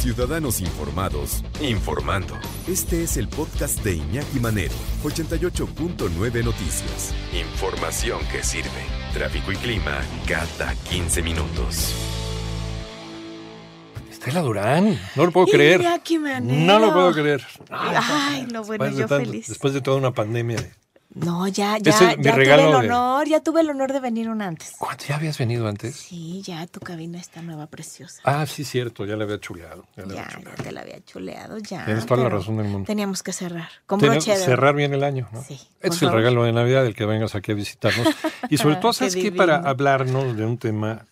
Ciudadanos Informados, informando. Este es el podcast de Iñaki Manero, 88.9 Noticias. Información que sirve. Tráfico y clima cada 15 minutos. Estela Durán, no lo puedo creer. Iñaki Manero. No lo puedo creer. Ay, no, bueno, Después de yo feliz. Después de toda una pandemia. No, ya, ya, es ya tuve el de- honor, ya tuve el honor de venir un antes. ¿Cuánto ya habías venido antes? Sí, ya tu cabina está nueva, preciosa. Ah, sí, cierto, ya la había chuleado. Ya, la Ya, había ya chuleado. te la había chuleado, ya. Tienes toda la razón del mundo. Teníamos que cerrar. Con broche de cerrar bien el año, ¿no? Sí, Este es el regalo de Navidad, el que vengas aquí a visitarnos. Y sobre todo, ¿sabes qué? Para hablarnos de un tema,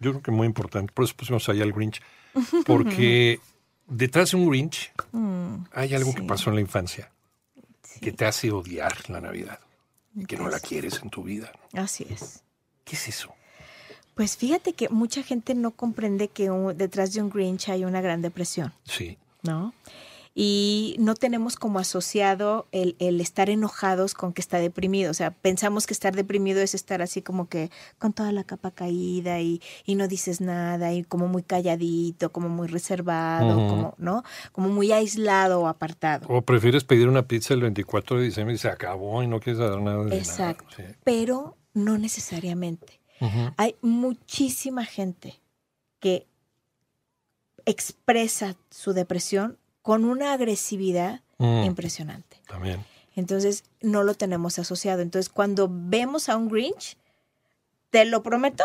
yo creo que muy importante, por eso pusimos ahí al Grinch, porque detrás de un Grinch hay algo que Mm, pasó en la infancia Sí, que te hace odiar la Navidad y que no la quieres en tu vida. Así es. ¿Qué es eso? Pues fíjate que mucha gente no comprende que un- detrás de un Grinch hay una gran depresión. Sí. ¿no? Y no tenemos como asociado el, el estar enojados con que está deprimido. O sea, pensamos que estar deprimido es estar así como que con toda la capa caída y, y no dices nada y como muy calladito, como muy reservado, como, ¿no? Como muy aislado o apartado. O prefieres pedir una pizza el 24 de diciembre y se acabó y no quieres dar nada de Exacto. nada. Sí. Pero no necesariamente. Hay muchísima gente que expresa su depresión con una agresividad Mm, impresionante. También. Entonces no lo tenemos asociado. Entonces cuando vemos a un Grinch, te lo prometo,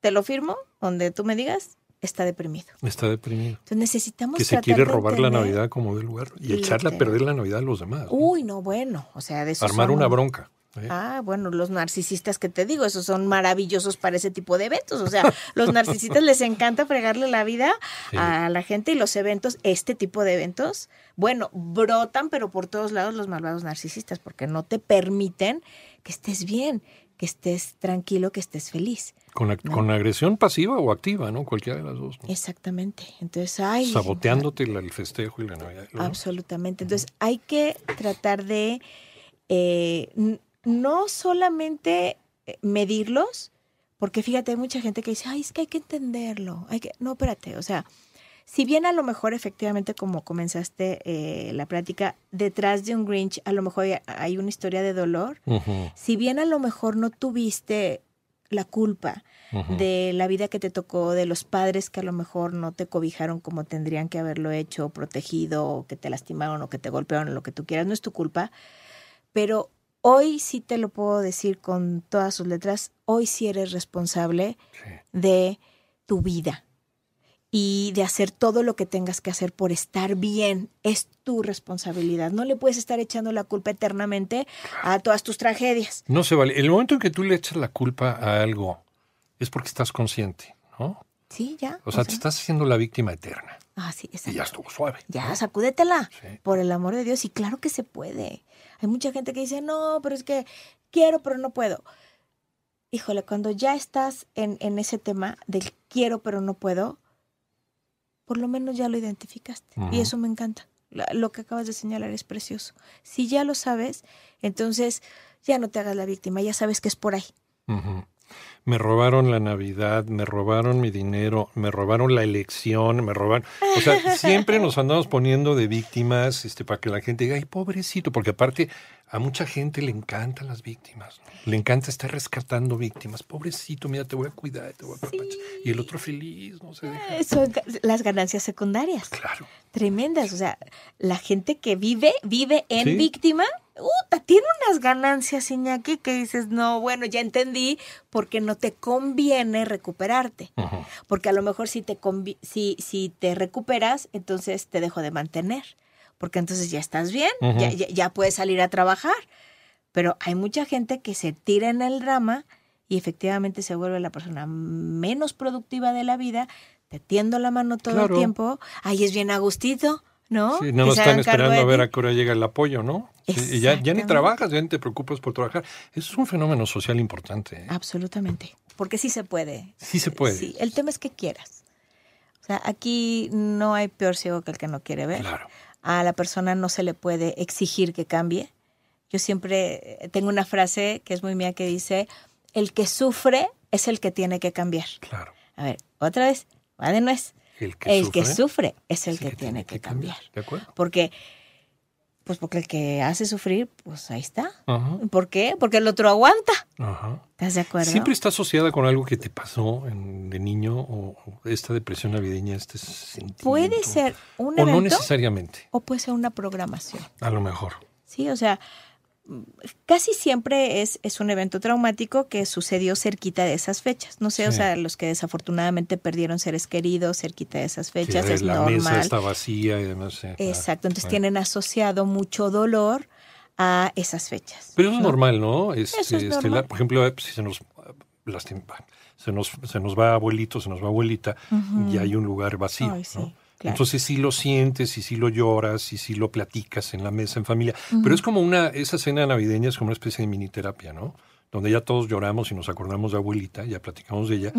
te lo firmo, donde tú me digas, está deprimido. Está deprimido. Entonces necesitamos Que se quiere robar la Navidad como del lugar y echarle a perder la Navidad a los demás. ¿no? Uy, no, bueno, o sea, de eso Armar una bronca. ¿Eh? Ah, bueno, los narcisistas que te digo, esos son maravillosos para ese tipo de eventos. O sea, los narcisistas les encanta fregarle la vida Sí. a la gente y los eventos, este tipo de eventos, bueno, brotan, pero por todos lados los malvados narcisistas, porque no te permiten que estés bien, que estés tranquilo, que estés feliz. Con, agresión pasiva o activa, ¿no? Cualquiera de las dos. ¿no? Exactamente. Entonces, ay. Saboteándote la- el festejo y la Navidad. ¿no? Absolutamente. Entonces hay que tratar de eh, no solamente eh, medirlos, porque fíjate, hay mucha gente que dice, ay, es que hay que entenderlo. Hay que... No, espérate, o sea, si bien a lo mejor efectivamente como comenzaste eh, la plática, detrás de un Grinch a lo mejor hay, una historia de dolor, si bien a lo mejor no tuviste la culpa de la vida que te tocó, de los padres que a lo mejor no te cobijaron como tendrían que haberlo hecho, protegido, o que te lastimaron o que te golpearon, lo que tú quieras, no es tu culpa. Pero hoy sí te lo puedo decir con todas sus letras, hoy sí eres responsable Sí. de tu vida y de hacer todo lo que tengas que hacer por estar bien. Es tu responsabilidad. No le puedes estar echando la culpa eternamente a todas tus tragedias. No se vale. El momento en que tú le echas la culpa a algo es porque estás consciente, ¿no? Sí, ya. O sea, te estás haciendo la víctima eterna. Ah, sí, Y exacto. ya estuvo suave. Ya, ¿no? sacúdetela, Sí. por el amor de Dios. Y claro que se puede. Hay mucha gente que dice, no, pero es que quiero, pero no puedo. Híjole, cuando ya estás en, en ese tema del quiero, pero no puedo, por lo menos ya lo identificaste. Y eso me encanta. Lo que acabas de señalar es precioso. Si ya lo sabes, entonces ya no te hagas la víctima, ya sabes que es por ahí. Me robaron la Navidad, me robaron mi dinero, me robaron la elección, me robaron. O sea, siempre nos andamos poniendo de víctimas este, para que la gente diga, ay, pobrecito, porque aparte a mucha gente le encantan las víctimas. ¿no? Le encanta estar rescatando víctimas. Pobrecito, mira, te voy a cuidar, te voy a apapachar. Y el otro feliz, no se deja. Eh, Son las ganancias secundarias. Claro. tremendas. O sea, la gente que vive, vive en Sí. víctima, uta, tiene unas ganancias, Iñaki, que dices, no, bueno, ya entendí, porque no te conviene recuperarte. Porque a lo mejor si te, si, si te recuperas, entonces te dejo de mantener. Porque entonces ya estás bien, ya, ya, ya puedes salir a trabajar. Pero hay mucha gente que se tira en el drama y efectivamente se vuelve la persona menos productiva de la vida, te tiendo la mano todo Claro. el tiempo, ahí es bien agustito, ¿no? Sí, no se están esperando a ver a qué hora llega el apoyo, ¿no? Y ya, ya ni trabajas, ya ni te preocupas por trabajar. Eso es un fenómeno social importante. ¿eh? Absolutamente. Porque sí se puede. Sí se puede. Sí, el tema es que quieras. O sea, aquí no hay peor ciego que el que no quiere ver. Claro. A la persona no se le puede exigir que cambie. Yo siempre eh, tengo una frase que es muy mía que dice, el que sufre es el que tiene que cambiar. Claro. A ver, otra vez, va de nuez. El que el sufre, que sufre es el es que, tiene que cambiar. ¿De acuerdo? Porque, pues porque el que hace sufrir, pues ahí está. Ajá. ¿Por qué? Porque el otro aguanta. Ajá. ¿Estás de acuerdo? Siempre está asociada con algo que te pasó en- de niño o, o esta depresión navideña, este sentimiento. Puede ser un O no evento necesariamente, o puede ser una programación. a lo mejor. Sí, o sea, casi siempre es, es un evento traumático que sucedió cerquita de esas fechas. No sé, o Sí. sea, los que desafortunadamente perdieron seres queridos cerquita de esas fechas es la mesa normal. está vacía y demás. sí, claro. Exacto, entonces tienen asociado mucho dolor a esas fechas. Pero eso es ¿no? normal, ¿no? Eso es este, normal. la- por ejemplo, eh, si se nos lastima, se nos, se nos va abuelito, se nos va abuelita, y hay un lugar vacío. Ay, sí, ¿no? Claro. Entonces sí lo sientes y sí lo lloras y sí lo platicas en la mesa en familia. Pero es como una, esa cena navideña es como una especie de mini terapia, ¿no? Donde ya todos lloramos y nos acordamos de abuelita, ya platicamos de ella,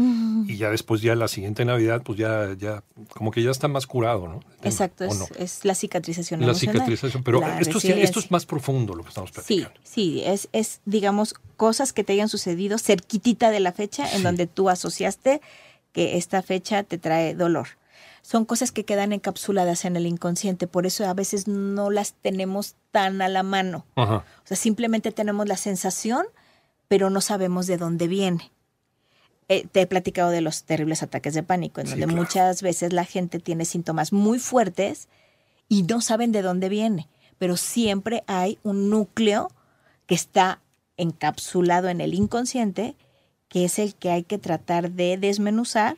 y ya después ya la siguiente Navidad, pues ya, ya, como que ya está más curado, ¿no? Exacto, ¿o es, no? es la cicatrización La emocional, cicatrización, pero la esto, sí- esto es más profundo lo que estamos Sí, platicando. sí, es, es, digamos, cosas que te hayan sucedido cerquitita de la fecha en Sí. donde tú asociaste que esta fecha te trae dolor. Son cosas que quedan encapsuladas en el inconsciente, por eso a veces no las tenemos tan a la mano. Ajá. O sea, simplemente tenemos la sensación, pero no sabemos de dónde viene. Eh, te he platicado de los terribles ataques de pánico, en Sí, donde claro. muchas veces la gente tiene síntomas muy fuertes y no saben de dónde viene, pero siempre hay un núcleo que está encapsulado en el inconsciente, que es el que hay que tratar de desmenuzar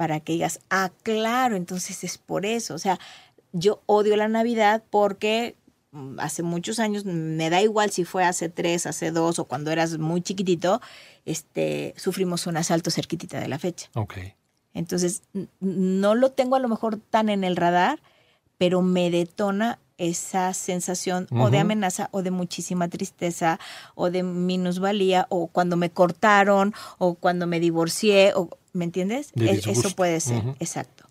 para que digas, ah, claro, entonces es por eso. O sea, yo odio la Navidad porque mm, hace muchos años, me da igual si fue hace tres, hace dos o cuando eras muy chiquitito, este, sufrimos un asalto cerquitita de la fecha. Ok. Entonces, no lo tengo a lo mejor tan en el radar, pero me detona esa sensación o de amenaza o de muchísima tristeza o de minusvalía o cuando me cortaron o cuando me divorcié o ¿me entiendes? De Es- Eso puede ser, exacto.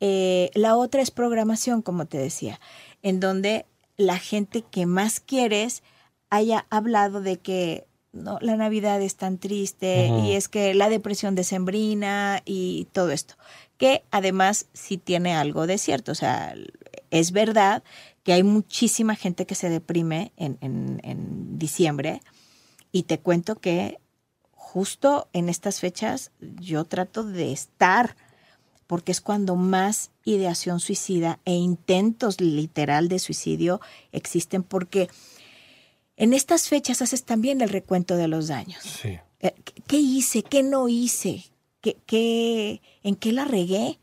Eh, la otra es programación, como te decía, en donde la gente que más quieres haya hablado de que no, la Navidad es tan triste y es que la depresión decembrina y todo esto, que además sí tiene algo de cierto, o sea, es verdad que hay muchísima gente que se deprime en, en- en diciembre y te cuento que justo en estas fechas yo trato de estar porque es cuando más ideación suicida e intentos literal de suicidio existen porque en estas fechas haces también el recuento de los daños. Sí. Eh, ¿Qué hice? ¿Qué no hice? ¿Qué, qué, ¿En qué la regué?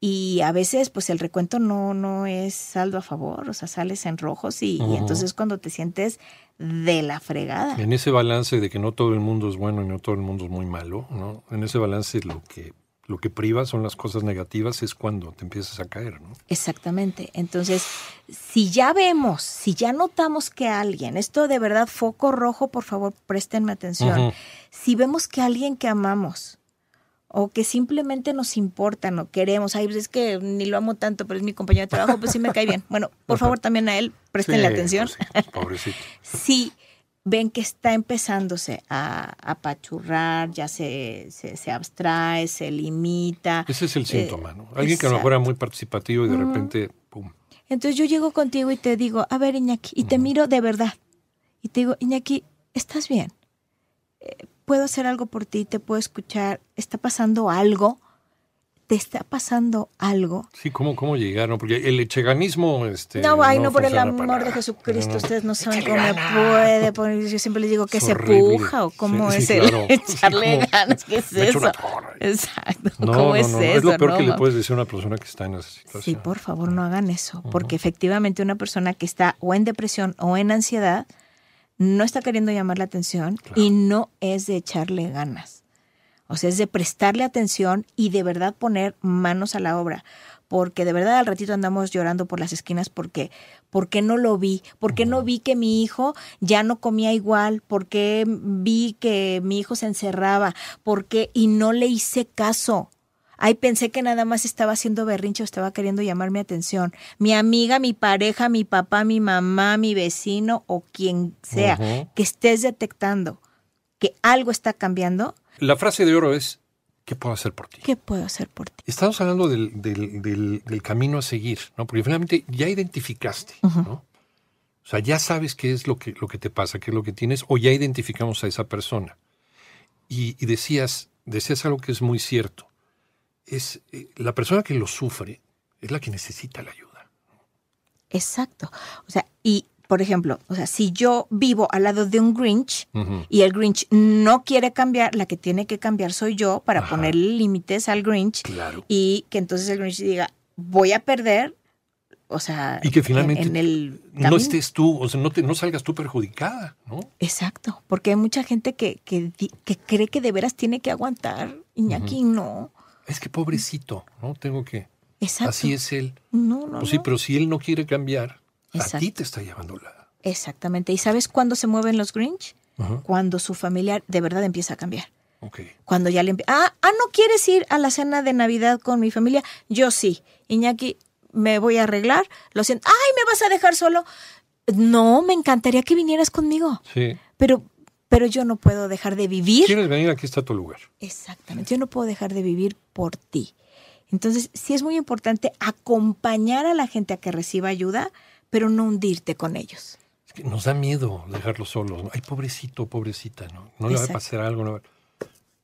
Y a veces, pues el recuento no, no es saldo a favor, o sea, sales en rojos y, y entonces cuando te sientes de la fregada. En ese balance de que no todo el mundo es bueno y no todo el mundo es muy malo, ¿no? En ese balance lo que lo que priva son las cosas negativas es cuando te empiezas a caer, ¿no? Exactamente. Entonces, si ya vemos, si ya notamos que alguien, esto de verdad, foco rojo, por favor, préstenme atención. Si vemos que alguien que amamos o que simplemente nos importa, no queremos, ay, pues es que ni lo amo tanto, pero es mi compañero de trabajo, pues sí me cae bien. Bueno, por favor, también a él, préstenle Sí, atención. pues sí, pobrecito. Si ven que está empezándose a apachurrar, ya se, se, se abstrae, se limita. Ese es el Eh, síntoma, ¿no? Alguien que a lo mejor era muy participativo y de repente, pum. Entonces yo llego contigo y te digo, a ver, Iñaki, y te miro de verdad. Y te digo, Iñaki, ¿estás bien? ¿Puedo hacer algo por ti? ¿Te puedo escuchar? ¿Está pasando algo? ¿Te está pasando algo? Sí, ¿cómo, cómo llegaron? Porque el echeganismo, este. no, ay, no, por el para amor de. Jesucristo, No, no. ustedes no saben cómo puede poner. Yo siempre les digo que Es se horrible. puja o cómo Sí, es sí, el claro. echarle Sí, ganas. ¿Qué es eso? Exacto. No, ¿Cómo no, es no, eso? es lo peor no, que le puedes decir a una persona que está en esa situación. Sí, por favor, no hagan eso, porque efectivamente una persona que está o en depresión o en ansiedad no está queriendo llamar la atención Claro. y no es de echarle ganas. O sea, es de prestarle atención y de verdad poner manos a la obra. Porque de verdad al ratito andamos llorando por las esquinas porque, porque no lo vi, porque no vi que mi hijo ya no comía igual, porque vi que mi hijo se encerraba, porque y no le hice caso. Ay, pensé que nada más estaba haciendo berrinche o estaba queriendo llamar mi atención. Mi amiga, mi pareja, mi papá, mi mamá, mi vecino o quien sea, que estés detectando que algo está cambiando. La frase de oro es, ¿qué puedo hacer por ti? ¿Qué puedo hacer por ti? Estamos hablando del, del, del, camino a seguir, ¿no? Porque finalmente ya identificaste, ¿no? O sea, ya sabes qué es lo que, lo que te pasa, qué es lo que tienes, o ya identificamos a esa persona. Y, y decías, decías algo que es muy cierto es eh, la persona que lo sufre es la que necesita la ayuda. Exacto. O sea, y por ejemplo, o sea, si yo vivo al lado de un Grinch y el Grinch no quiere cambiar, la que tiene que cambiar soy yo para ponerle límites al Grinch y que entonces el Grinch diga, voy a perder, o sea, y que finalmente en, el no estés tú, o sea, no, te, no salgas tú perjudicada, ¿no? Exacto, porque hay mucha gente que, que, que cree que de veras tiene que aguantar, Iñaki, no es que pobrecito, ¿no? Tengo que... Exacto. Así es él. No, no. Pues sí, pero si él no quiere cambiar, a ti te está llevando la... Exactamente. ¿Y sabes cuándo se mueven los Grinch? Cuando su familiar de verdad empieza a cambiar. Okay. Cuando ya le empieza... Ah, ah, ¿no quieres ir a la cena de Navidad con mi familia? Yo sí. Iñaki, me voy a arreglar. Lo siento. ¡Ay, me vas a dejar solo! No, me encantaría que vinieras conmigo. Sí. Pero pero yo no puedo dejar de vivir. ¿Quieres venir? Aquí está tu lugar. Exactamente, yo no puedo dejar de vivir por ti. Entonces, sí es muy importante acompañar a la gente a que reciba ayuda, pero no hundirte con ellos. Es que nos da miedo dejarlos solos. Ay, pobrecito, pobrecita, ¿no? No le va a pasar algo. No.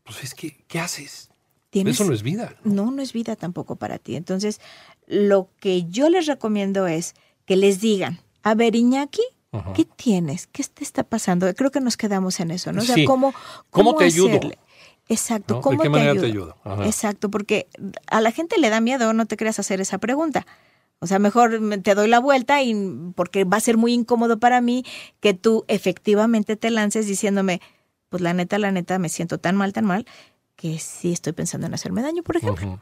Pues es que, ¿qué haces? Eso no es vida. ¿no? no, es vida tampoco para ti. Entonces, lo que yo les recomiendo es que les digan, a ver, Iñaki, ¿Qué tienes? ¿Qué te está pasando? Creo que nos quedamos en eso, ¿no? O sea, ¿cómo, cómo, te ayudo? Exacto, ¿cómo ¿De qué manera te ayudo? Exacto, porque a la gente le da miedo, no te creas hacer esa pregunta. O sea, mejor te doy la vuelta y porque va a ser muy incómodo para mí que tú efectivamente te lances diciéndome, pues la neta, la neta, me siento tan mal, tan mal, que sí estoy pensando en hacerme daño, por ejemplo.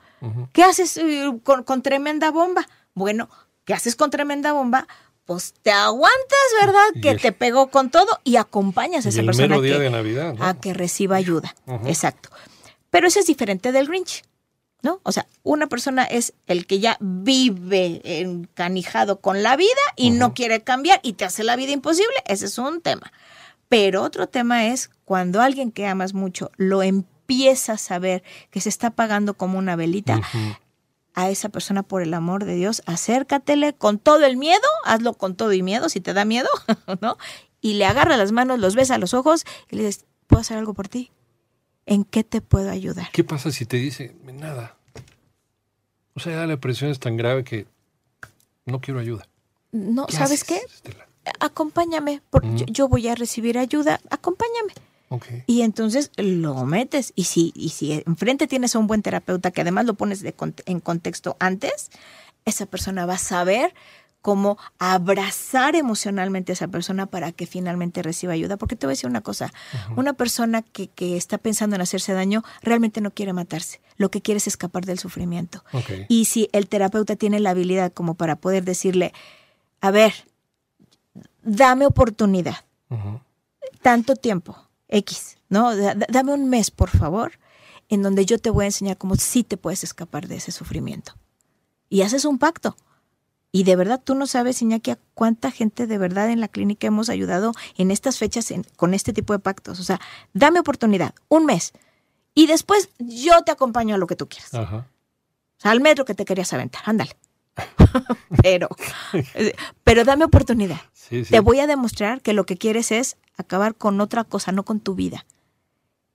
¿Qué haces eh, con, con tremenda bomba? Bueno, ¿qué haces con tremenda bomba? Pues te aguantas, ¿verdad? Que te pegó con todo y acompañas a esa persona a que reciba ayuda. Exacto. Pero eso es diferente del Grinch, ¿no? O sea, una persona es el que ya vive encanijado con la vida y no quiere cambiar y te hace la vida imposible. Ese es un tema. Pero otro tema es cuando alguien que amas mucho lo empieza a saber que se está apagando como una velita, a esa persona por el amor de Dios, acércatele con todo el miedo, hazlo con todo y miedo si te da miedo, ¿no? Y le agarra las manos, los besa a los ojos y le dices, ¿puedo hacer algo por ti? ¿En qué te puedo ayudar? ¿Qué pasa si te dice nada? O sea, la presión es tan grave que no quiero ayuda. No, ¿sabes qué? Acompáñame, porque yo voy a recibir ayuda, acompáñame. Y entonces lo metes. Y si, y si enfrente tienes a un buen terapeuta que además lo pones en contexto antes, esa persona va a saber cómo abrazar emocionalmente a esa persona para que finalmente reciba ayuda. Porque te voy a decir una cosa, una persona que, que, está pensando en hacerse daño realmente no quiere matarse, lo que quiere es escapar del sufrimiento. Y si el terapeuta tiene la habilidad como para poder decirle, a ver, dame oportunidad, tanto tiempo, X, ¿no? dame un mes, por favor, en donde yo te voy a enseñar cómo sí te puedes escapar de ese sufrimiento. Y haces un pacto. Y de verdad tú no sabes, Iñaki, a cuánta gente de verdad en la clínica hemos ayudado en estas fechas con este tipo de pactos. O sea, dame oportunidad, un mes. Y después yo te acompaño a lo que tú quieras. O sea, al metro que te querías aventar, ándale. pero, pero dame oportunidad. Te voy a demostrar que lo que quieres es acabar con otra cosa, no con tu vida.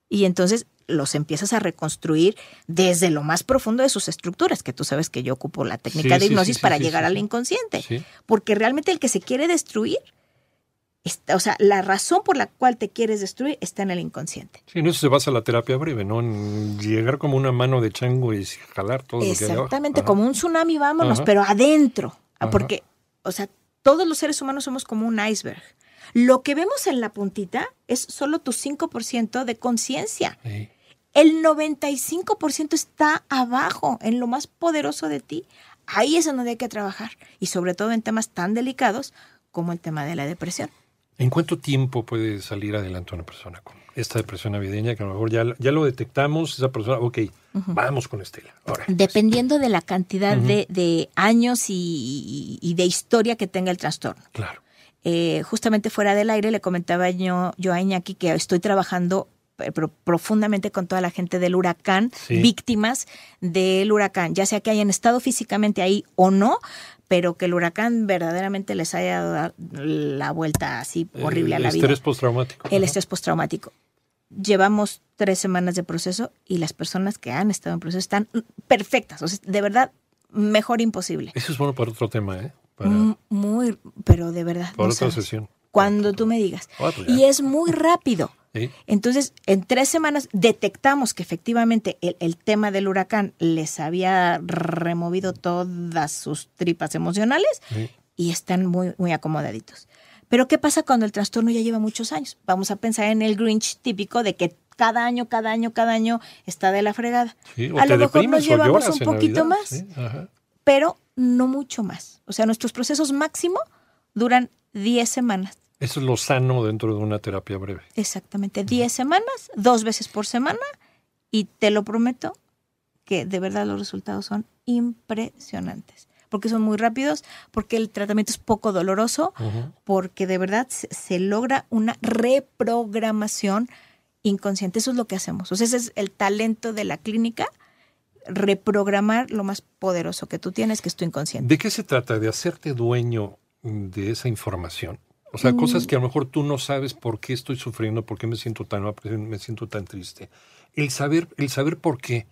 Y entonces los empiezas a reconstruir desde lo más profundo de sus estructuras, que tú sabes que yo ocupo la técnica de hipnosis para llegar al inconsciente. Porque realmente el que se quiere destruir o sea, la razón por la cual te quieres destruir está en el inconsciente. Sí, en eso se basa la terapia breve, ¿no? En llegar como una mano de chango y jalar todo Exactamente, lo que hay Exactamente, como un tsunami, vámonos, pero adentro. Ah, porque, o sea, todos los seres humanos somos como un iceberg. Lo que vemos en la puntita es solo tu 5% de conciencia. El 95% está abajo, en lo más poderoso de ti. Ahí es donde hay que trabajar. Y sobre todo en temas tan delicados como el tema de la depresión. ¿En cuánto tiempo puede salir adelante una persona con esta depresión navideña? Que a lo mejor ya, ya lo detectamos, esa persona, ok, vamos con Estela. Ahora, Dependiendo de la cantidad de, de años y, y de historia que tenga el trastorno. claro. Eh, justamente fuera del aire le comentaba yo, yo a Iñaki que estoy trabajando eh, pro- profundamente con toda la gente del huracán, Sí. víctimas del huracán, ya sea que hayan estado físicamente ahí o no, pero que el huracán verdaderamente les haya dado la vuelta así horrible a la el vida. estrés postraumático. El estrés postraumático. Llevamos tres semanas de proceso y las personas que han estado en proceso están perfectas. O sea, de verdad, mejor imposible. Eso es bueno para otro tema, ¿eh? Para, Muy, pero de verdad. para no otra sabes. sesión. Cuando tú me digas. Y es muy rápido. Sí. Entonces, en tres semanas detectamos que efectivamente el, el tema del huracán les había removido todas sus tripas emocionales Sí. y están muy, muy acomodaditos. Pero ¿qué pasa cuando el trastorno ya lleva muchos años? Vamos a pensar en el Grinch típico de que cada año, cada año, cada año está de la fregada. Sí, o a lo mejor nos llevamos un poquito Navidad, más, ajá. pero no mucho más. O sea, nuestros procesos máximo duran 10 semanas. Eso es lo sano dentro de una terapia breve. Exactamente, 10 semanas, dos veces por semana, y te lo prometo que de verdad los resultados son impresionantes, porque son muy rápidos, porque el tratamiento es poco doloroso, porque de verdad se, se logra una reprogramación inconsciente. Eso es lo que hacemos. O sea, ese es el talento de la clínica, reprogramar lo más poderoso que tú tienes, que es tu inconsciente. ¿De qué se trata? ¿De hacerte dueño de esa información? O sea, Mm. cosas que a lo mejor tú no sabes por qué estoy sufriendo, por qué me siento tan me siento tan triste. El saber, el saber por qué,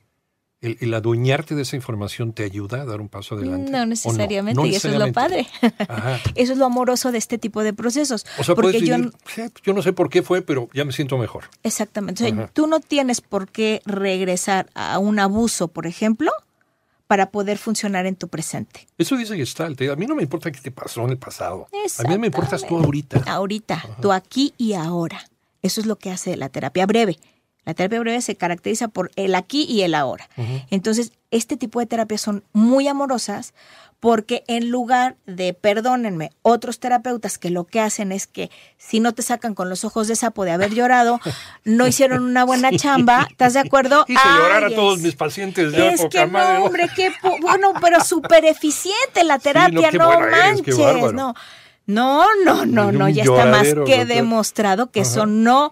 el, el adueñarte de esa información te ayuda a dar un paso adelante. ¿o No necesariamente, No y eso es lo padre. Ajá. Eso es lo amoroso de este tipo de procesos. O sea, porque puedes yo, vivir, "Sí, yo no sé por qué fue, pero ya me siento mejor. Exactamente. O sea, tú no tienes por qué regresar a un abuso, por ejemplo, para poder funcionar en tu presente. Eso dice Gestalt. ¿eh? A mí no me importa qué te pasó en el pasado. A mí me importas tú ahorita. Ahorita, tú aquí y ahora. Eso es lo que hace la terapia breve. La terapia breve se caracteriza por el aquí y el ahora. Entonces, este tipo de terapias son muy amorosas porque en lugar de, perdónenme, otros terapeutas que lo que hacen es que si no te sacan con los ojos de sapo de haber llorado, no hicieron una buena chamba, ¿estás de acuerdo? Hice llorar a Ay, todos es- mis pacientes. ya, es que madre. no, hombre, qué bueno, pero súper eficiente la terapia, no, manches, no. No, no, no, ya está más que demostrado que Ajá. eso no,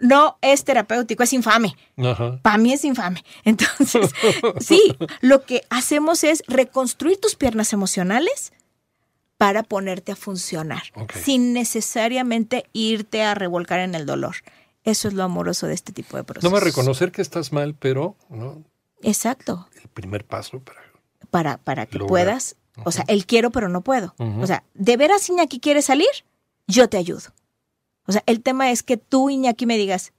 no es terapéutico, es infame. Para mí es infame. Entonces, sí, lo que hacemos es reconstruir tus piernas emocionales para ponerte a funcionar, sin necesariamente irte a revolcar en el dolor. Eso es lo amoroso de este tipo de procesos. No me reconocer que estás mal, pero ¿no? Exacto. el primer paso para para, para que Lograr. puedas, o sea, el quiero pero no puedo. O sea, ¿de veras Iñaki quiere salir? Yo te ayudo. O sea, el tema es que tú, Iñaki, me digas,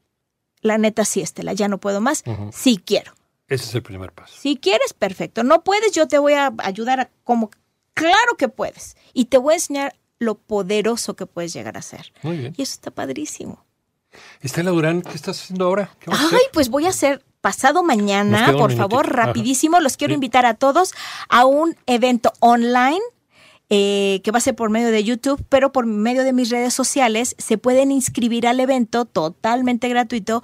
la neta sí, Estela, ya no puedo más, Ujú. sí quiero. ese es el primer paso. Si quieres, perfecto. No puedes, yo te voy a ayudar a como, claro que puedes. Y te voy a enseñar lo poderoso que puedes llegar a ser. Muy bien. Y eso está padrísimo. Estela Durán, ¿qué estás haciendo ahora? ¿Qué vas a Ay, hacer? pues voy a hacer pasado mañana, por minutito. favor, Ajá. rapidísimo. Los quiero Sí. invitar a todos a un evento online. Eh, que va a ser por medio de YouTube, pero por medio de mis redes sociales se pueden inscribir al evento totalmente gratuito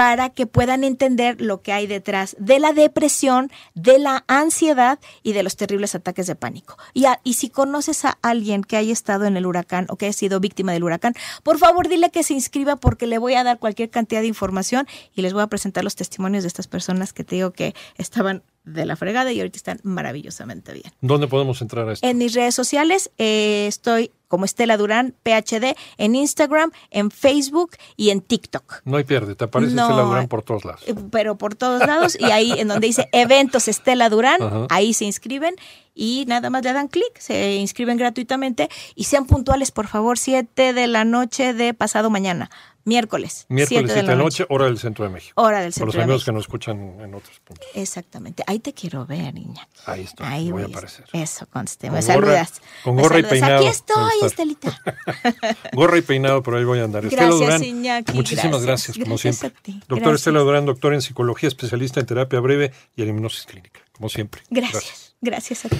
para que puedan entender lo que hay detrás de la depresión, de la ansiedad y de los terribles ataques de pánico. Y, y si conoces a alguien que haya estado en el huracán o que haya sido víctima del huracán, por favor dile que se inscriba porque le voy a dar cualquier cantidad de información y les voy a presentar los testimonios de estas personas que te digo que estaban de la fregada y ahorita están maravillosamente bien. ¿Dónde podemos entrar a esto? En mis redes sociales eh, estoy como Estela Durán, PhD, en Instagram, en Facebook y en TikTok. No hay pierde, te aparece No. Estela Durán por todos lados. Eh, Pero por todos lados y ahí en donde dice eventos Estela Durán, Ajá. ahí se inscriben y nada más le dan clic, se inscriben gratuitamente y sean puntuales, por favor, 7 de la noche de pasado mañana. Miércoles. Miércoles 7 7 de la noche, hora del centro de México. Hora del Por centro los de amigos México. que nos escuchan en otros puntos. Exactamente. Ahí te quiero ver, niña. Ahí estoy, Ahí voy a voy aparecer. Eso, conste. Con Me gorra- saludas. con Me gorra y saludas. peinado. Aquí a estoy. Estelita. Gorra y peinado, pero ahí voy a andar. Estela Gracias, Durán, Iñaki, muchísimas gracias. gracias, como Gracias siempre. a ti, Doctor gracias. Estela Durán, doctor en psicología, especialista en terapia breve y eliminosis clínica, como siempre. Gracias. Gracias a ti.